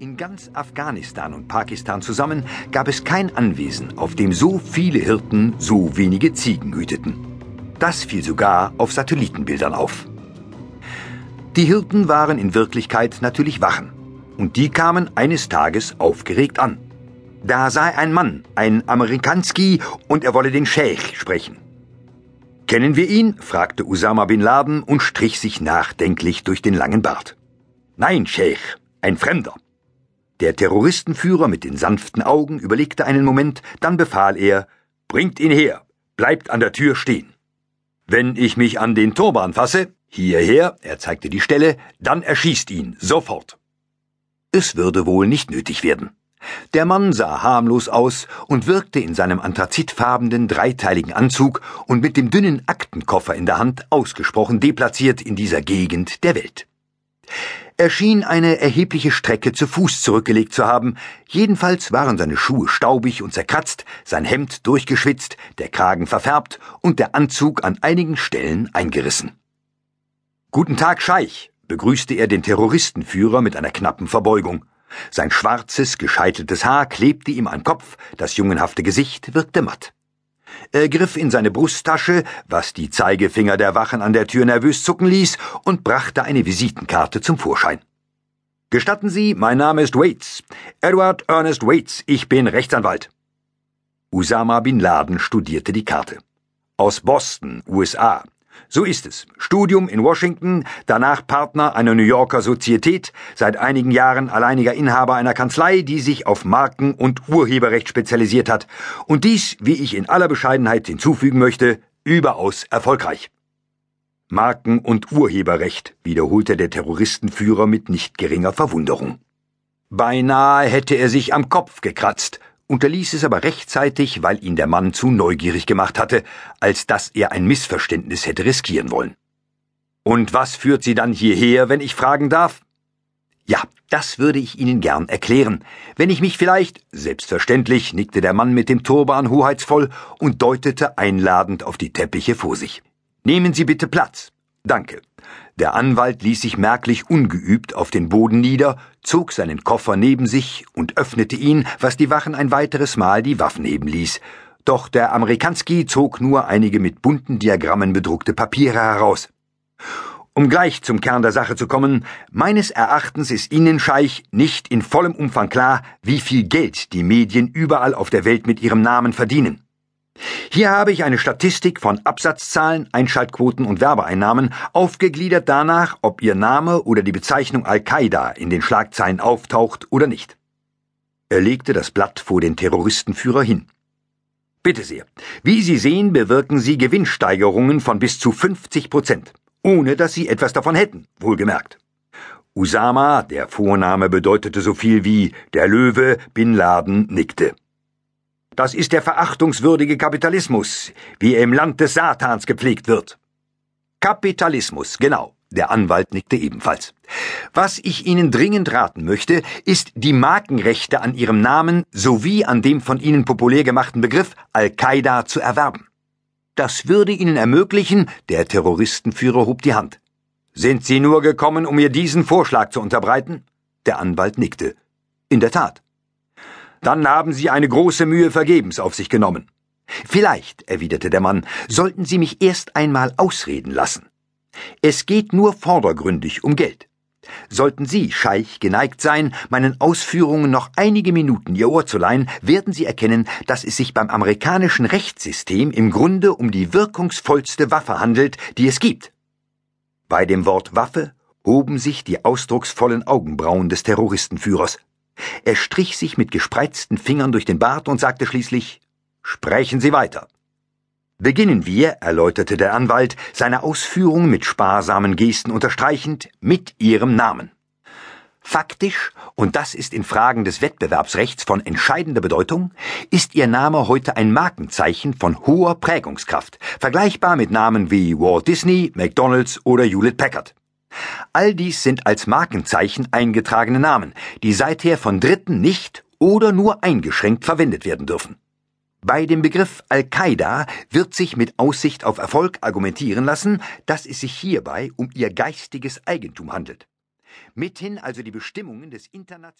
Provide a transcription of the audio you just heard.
In ganz Afghanistan und Pakistan zusammen gab es kein Anwesen, auf dem so viele Hirten so wenige Ziegen hüteten. Das fiel sogar auf Satellitenbildern auf. Die Hirten waren in Wirklichkeit natürlich Wachen, und die kamen eines Tages aufgeregt an. Da sei ein Mann, ein Amerikanski, und er wolle den Scheich sprechen. Kennen wir ihn? fragte Usama bin Laden und strich sich nachdenklich durch den langen Bart. Nein, Scheich, ein Fremder. Der Terroristenführer mit den sanften Augen überlegte einen Moment, dann befahl er, Bringt ihn her, bleibt an der Tür stehen. Wenn ich mich an den Turban fasse, hierher, er zeigte die Stelle, dann erschießt ihn, sofort. Es würde wohl nicht nötig werden. Der Mann sah harmlos aus und wirkte in seinem anthrazitfarbenen dreiteiligen Anzug und mit dem dünnen Aktenkoffer in der Hand ausgesprochen deplatziert in dieser Gegend der Welt. Er schien eine erhebliche Strecke zu Fuß zurückgelegt zu haben, jedenfalls waren seine Schuhe staubig und zerkratzt, sein Hemd durchgeschwitzt, der Kragen verfärbt und der Anzug an einigen Stellen eingerissen. Guten Tag, Scheich, begrüßte er den Terroristenführer mit einer knappen Verbeugung. Sein schwarzes, gescheiteltes Haar klebte ihm am Kopf, das jungenhafte Gesicht wirkte matt. Er griff in seine Brusttasche, was die Zeigefinger der Wachen an der Tür nervös zucken ließ, und brachte eine Visitenkarte zum Vorschein. Gestatten Sie, mein Name ist Waits. Edward Ernest Waits, ich bin Rechtsanwalt. Usama bin Laden studierte die Karte. Aus Boston, USA. So ist es. Studium in Washington, danach Partner einer New Yorker Sozietät, seit einigen Jahren alleiniger Inhaber einer Kanzlei, die sich auf Marken- und Urheberrecht spezialisiert hat. Und dies, wie ich in aller Bescheidenheit hinzufügen möchte, überaus erfolgreich. Marken- und Urheberrecht, wiederholte der Terroristenführer mit nicht geringer Verwunderung. Beinahe hätte er sich am Kopf gekratzt, unterließ es aber rechtzeitig, weil ihn der Mann zu neugierig gemacht hatte, als dass er ein Missverständnis hätte riskieren wollen. Und was führt Sie dann hierher, wenn ich fragen darf? Ja, das würde ich Ihnen gern erklären. Wenn ich mich vielleicht, selbstverständlich, nickte der Mann mit dem Turban hoheitsvoll und deutete einladend auf die Teppiche vor sich. Nehmen Sie bitte Platz. Danke. Der Anwalt ließ sich merklich ungeübt auf den Boden nieder, zog seinen Koffer neben sich und öffnete ihn, was die Wachen ein weiteres Mal die Waffen heben ließ. Doch der Amerikanski zog nur einige mit bunten Diagrammen bedruckte Papiere heraus. Um gleich zum Kern der Sache zu kommen, meines Erachtens ist Ihnen, Scheich, nicht in vollem Umfang klar, wie viel Geld die Medien überall auf der Welt mit ihrem Namen verdienen. Hier habe ich eine Statistik von Absatzzahlen, Einschaltquoten und Werbeeinnahmen, aufgegliedert danach, ob Ihr Name oder die Bezeichnung Al-Qaida in den Schlagzeilen auftaucht oder nicht. Er legte das Blatt vor den Terroristenführer hin. Bitte sehr. Wie Sie sehen, bewirken Sie Gewinnsteigerungen von bis zu 50 Prozent, ohne dass Sie etwas davon hätten, wohlgemerkt. Usama, der Vorname bedeutete so viel wie der Löwe, Bin Laden nickte. Das ist der verachtungswürdige Kapitalismus, wie er im Land des Satans gepflegt wird. Kapitalismus, genau. Der Anwalt nickte ebenfalls. Was ich Ihnen dringend raten möchte, ist, die Markenrechte an Ihrem Namen sowie an dem von Ihnen populär gemachten Begriff Al-Qaida zu erwerben. Das würde Ihnen ermöglichen, der Terroristenführer hob die Hand. Sind Sie nur gekommen, um mir diesen Vorschlag zu unterbreiten? Der Anwalt nickte. In der Tat. Dann haben Sie eine große Mühe vergebens auf sich genommen. Vielleicht, erwiderte der Mann, sollten Sie mich erst einmal ausreden lassen. Es geht nur vordergründig um Geld. Sollten Sie, Scheich, geneigt sein, meinen Ausführungen noch einige Minuten Ihr Ohr zu leihen, werden Sie erkennen, dass es sich beim amerikanischen Rechtssystem im Grunde um die wirkungsvollste Waffe handelt, die es gibt. Bei dem Wort Waffe hoben sich die ausdrucksvollen Augenbrauen des Terroristenführers. Er strich sich mit gespreizten Fingern durch den Bart und sagte schließlich Sprechen Sie weiter. Beginnen wir, erläuterte der Anwalt, seine Ausführungen mit sparsamen Gesten unterstreichend, mit Ihrem Namen. Faktisch, und das ist in Fragen des Wettbewerbsrechts von entscheidender Bedeutung, ist Ihr Name heute ein Markenzeichen von hoher Prägungskraft, vergleichbar mit Namen wie Walt Disney, McDonald's oder Hewlett Packard. All dies sind als Markenzeichen eingetragene Namen, die seither von Dritten nicht oder nur eingeschränkt verwendet werden dürfen. Bei dem Begriff Al-Qaida wird sich mit Aussicht auf Erfolg argumentieren lassen, dass es sich hierbei um ihr geistiges Eigentum handelt. Mithin also die Bestimmungen des internationalen